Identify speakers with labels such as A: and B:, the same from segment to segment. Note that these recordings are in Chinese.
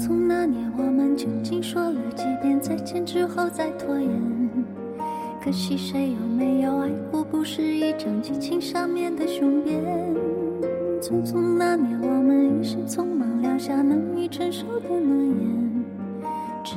A: 匆匆那年，我们究竟说了几遍再见之后再拖延？可惜谁有没有爱过，不是一张激情上面的雄辩。匆匆那年，我们一时匆忙撂下难以承受的诺言，只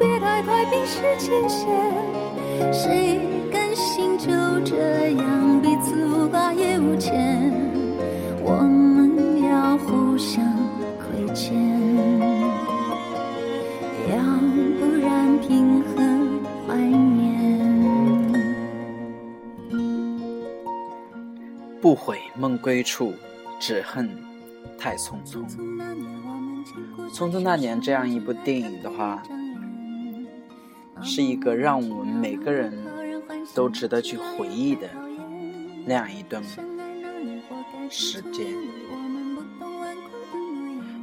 A: 别太快冰释前嫌。谁甘心就这样彼此无挂也无牵？我们要互相亏欠，要不然怀念？
B: 不悔梦归处，只恨太匆匆。
A: 匆
B: 匆匆那年这样一部电影的话，是一个让我们每个人都值得去回忆的那样一段时间。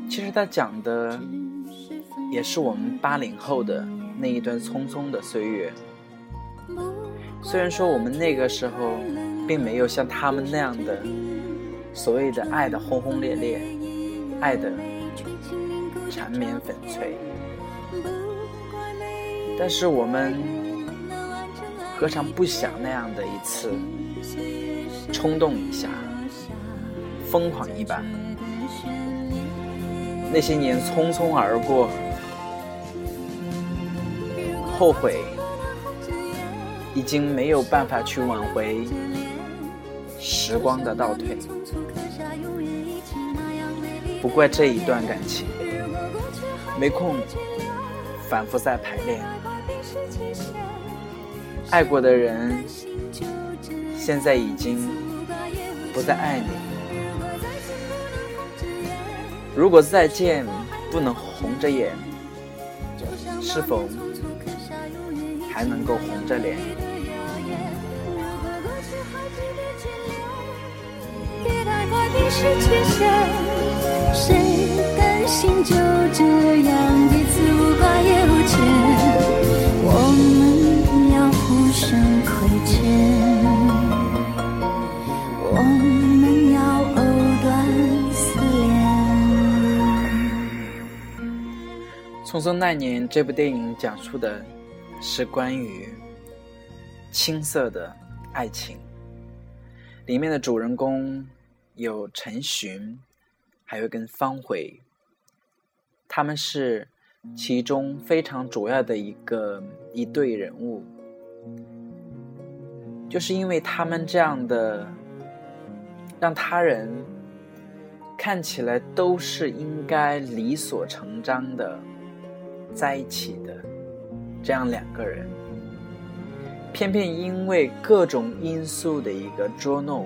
B: 其实它讲的也是我们八零后的那一段匆匆的岁月。虽然说我们那个时候并没有像他们那样的所谓的爱的轰轰烈烈，爱的缠绵悱恻，但是我们何尝不想那样的一次冲动一下，疯狂一把？那些年匆匆而过，后悔已经没有办法去挽回时光的倒退。不怪这一段感情没空反复再排练，爱过的人现在已经不再爱你。如果再见不能红着眼，是否还能够红着脸？
A: 谁甘心就这样《
B: 匆匆那年》这部电影讲述的是关于青涩的爱情，里面的主人公有陈寻，还有跟方茴，他们是其中非常主要的一个一对人物，就是因为他们这样的，让他人看起来都是应该理所成章的。在一起的这样两个人，偏偏因为各种因素的一个捉弄，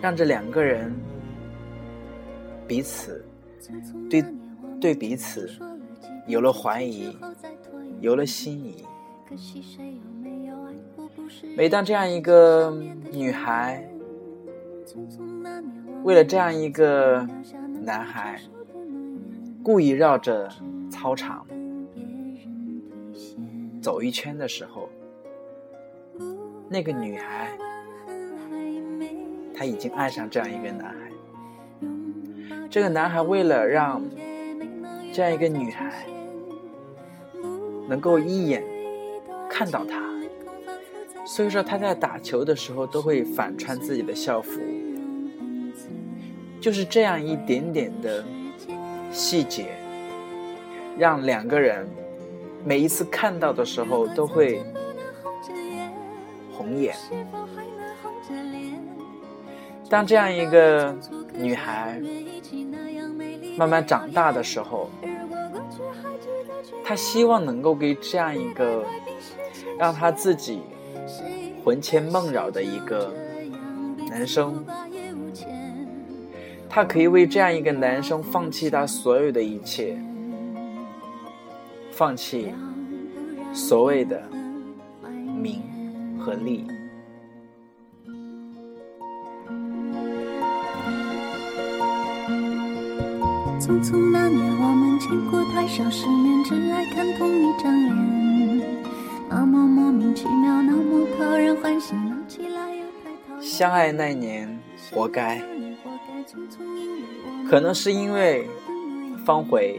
B: 让这两个人彼此对对彼此有了怀疑，有了心仪。每当这样一个女孩为了这样一个男孩，故意绕着操场走一圈的时候，那个女孩她已经爱上这样一个男孩。这个男孩为了让这样一个女孩能够一眼看到他，所以说他在打球的时候都会反穿自己的校服。就是这样一点点的细节。让两个人每一次看到的时候都会红眼。当这样一个女孩慢慢长大的时候，她希望能够给这样一个让她自己魂牵梦绕的一个男生，他可以为这样一个男生放弃他所有的一切，放弃所谓的名和利。
A: 匆匆那年，我们见过太少世面，只爱看同一张脸。那么莫名其妙，那么讨人欢喜，闹起来又太讨厌。
B: 相爱那年，活该。可能是因为方茴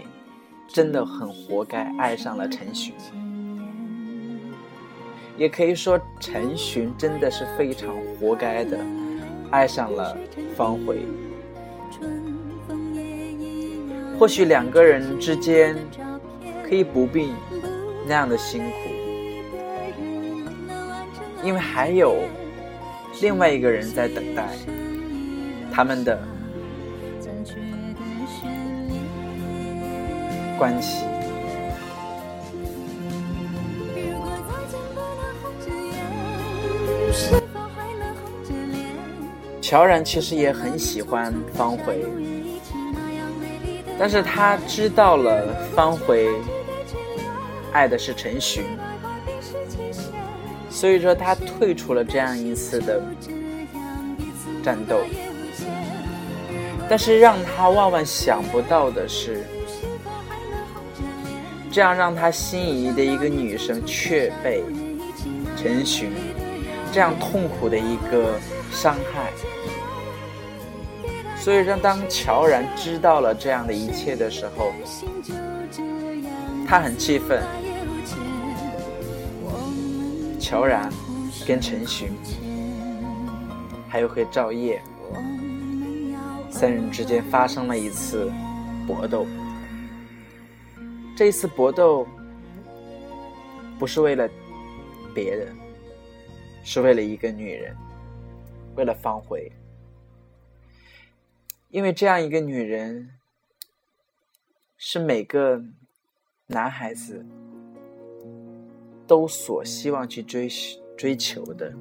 B: 真的很活该爱上了陈寻，也可以说陈寻真的是非常活该的爱上了方茴。或许两个人之间可以不必那样的辛苦，因为还有另外一个人在等待他们的关系。乔然其实也很喜欢方茴。但是他知道了方茴爱的是陈寻，所以说他退出了这样一次的战斗。但是让他万万想不到的是，这样让他心仪的一个女生却被陈寻这样痛苦的一个伤害。所以，说，当乔然知道了这样的一切的时候，他很气愤。乔然跟陈寻，还有和赵烨三人之间发生了一次搏斗。这一次搏斗不是为了别人，是为了一个女人，为了方茴。因为这样一个女人，是每个男孩子都所希望去追追求的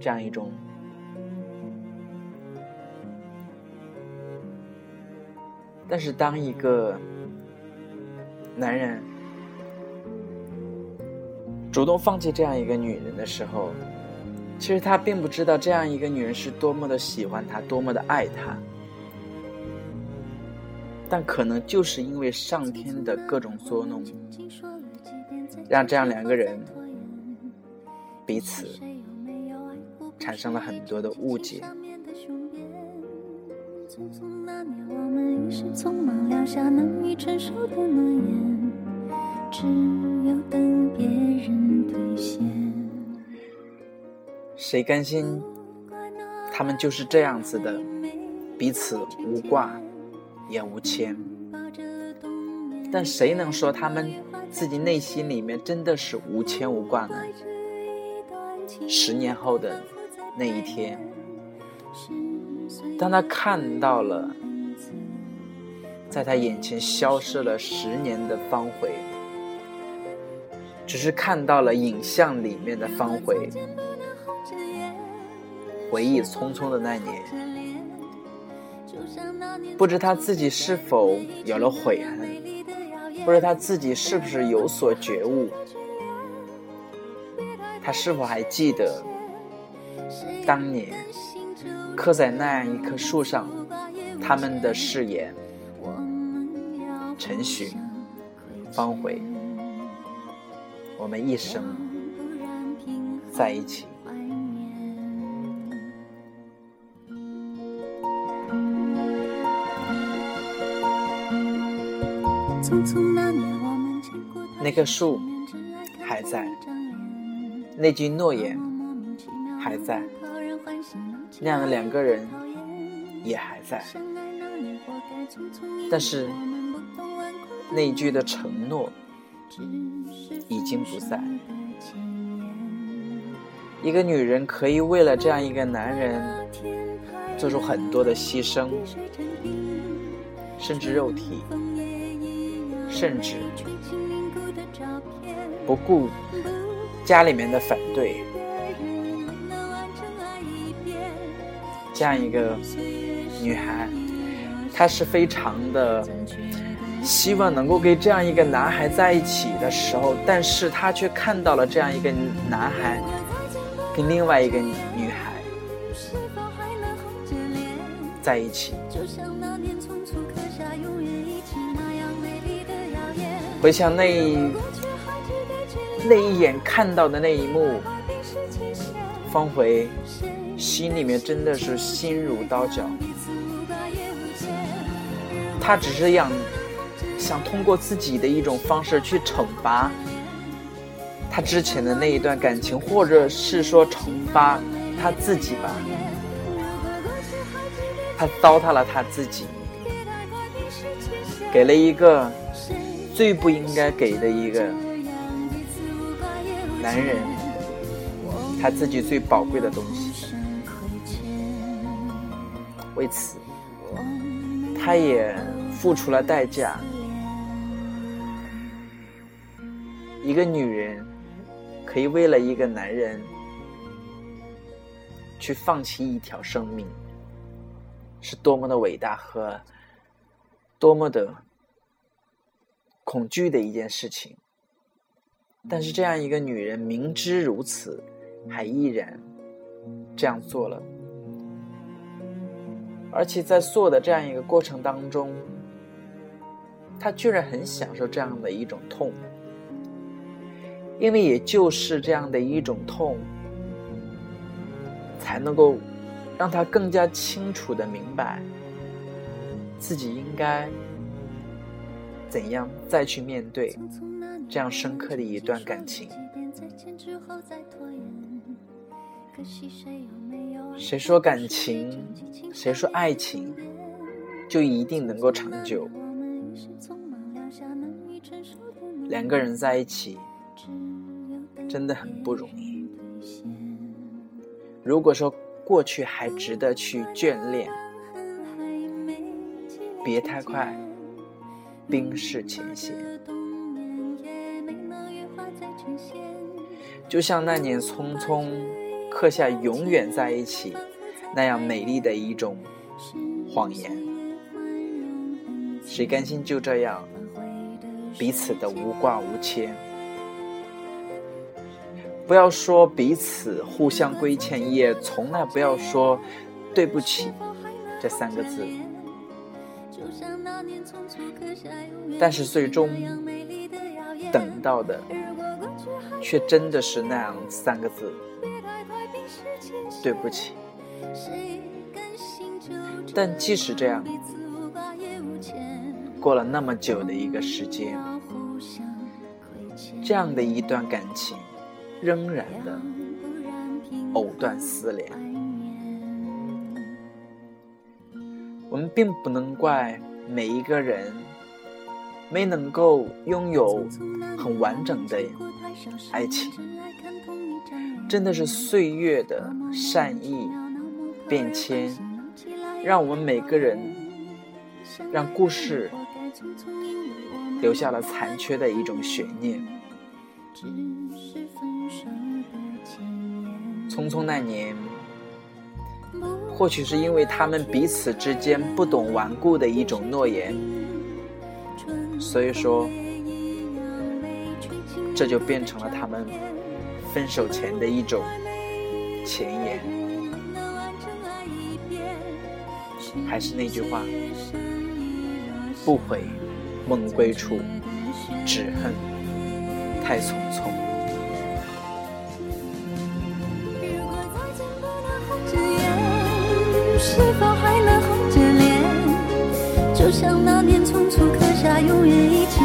B: 这样一种。但是，当一个男人主动放弃这样一个女人的时候，其实他并不知道这样一个女人是多么的喜欢他，多么的爱他。但可能就是因为上天的各种捉弄，让这样两个人彼此产生了很多的误解。谁甘心？他们就是这样子的，彼此无挂。也无牵，但谁能说他们自己内心里面真的是无牵无挂呢？十年后的那一天，当他看到了在他眼前消失了十年的方茴，只是看到了影像里面的方茴，回忆匆匆的那年。不知他自己是否有了悔恨，不知他自己是不是有所觉悟，他是否还记得当年刻在那样一棵树上他们的誓言？我陈寻、方回，我们一生在一起。那棵树还在，那句诺言还在，那样的两个人也还在，但是那一句的承诺已经不在。一个女人可以为了这样一个男人做出很多的牺牲。甚至肉体，甚至不顾家里面的反对，这样一个女孩，她是非常的希望能够跟这样一个男孩在一起的时候，但是她却看到了这样一个男孩跟另外一个女孩在一起。回想那一那一眼看到的那一幕，方回心里面真的是心如刀绞。他只是想想通过自己的一种方式去惩罚他之前的那一段感情，或者是说惩罚他自己吧。他糟蹋了他自己，给了一个。最不应该给的一个男人，他自己最宝贵的东西。为此，他也付出了代价。一个女人可以为了一个男人去放弃一条生命，是多么的伟大和多么的。恐惧的一件事情，但是这样一个女人明知如此，还依然这样做了，而且在做的这样一个过程当中，他居然很享受这样的一种痛，因为也就是这样的一种痛，才能够让他更加清楚的明白自己应该。怎样再去面对这样深刻的一段感情？谁说感情，谁说爱情就一定能够长久？两个人在一起真的很不容易。如果说过去还值得去眷恋，别太快。冰释前嫌，就像那年匆匆刻下“永远在一起”那样美丽的一种谎言。谁甘心就这样彼此的无挂无牵？不要说彼此互相亏欠，也从来不要说对不起这三个字。但是最终等到的，却真的是那样三个字：对不起。但即使这样，过了那么久的一个时间，这样的一段感情，仍然的藕断丝连。我们并不能怪每一个人。没能够拥有很完整的爱情，真的是岁月的善意变迁，让我们每个人，让故事留下了残缺的一种悬念。匆匆那年，或许是因为他们彼此之间不懂顽固的一种诺言。所以说，这就变成了他们分手前的一种前言。还是那句话，不悔梦归处，只恨太匆匆。
A: 是否还能红着脸？就像那年匆匆刻下永远一起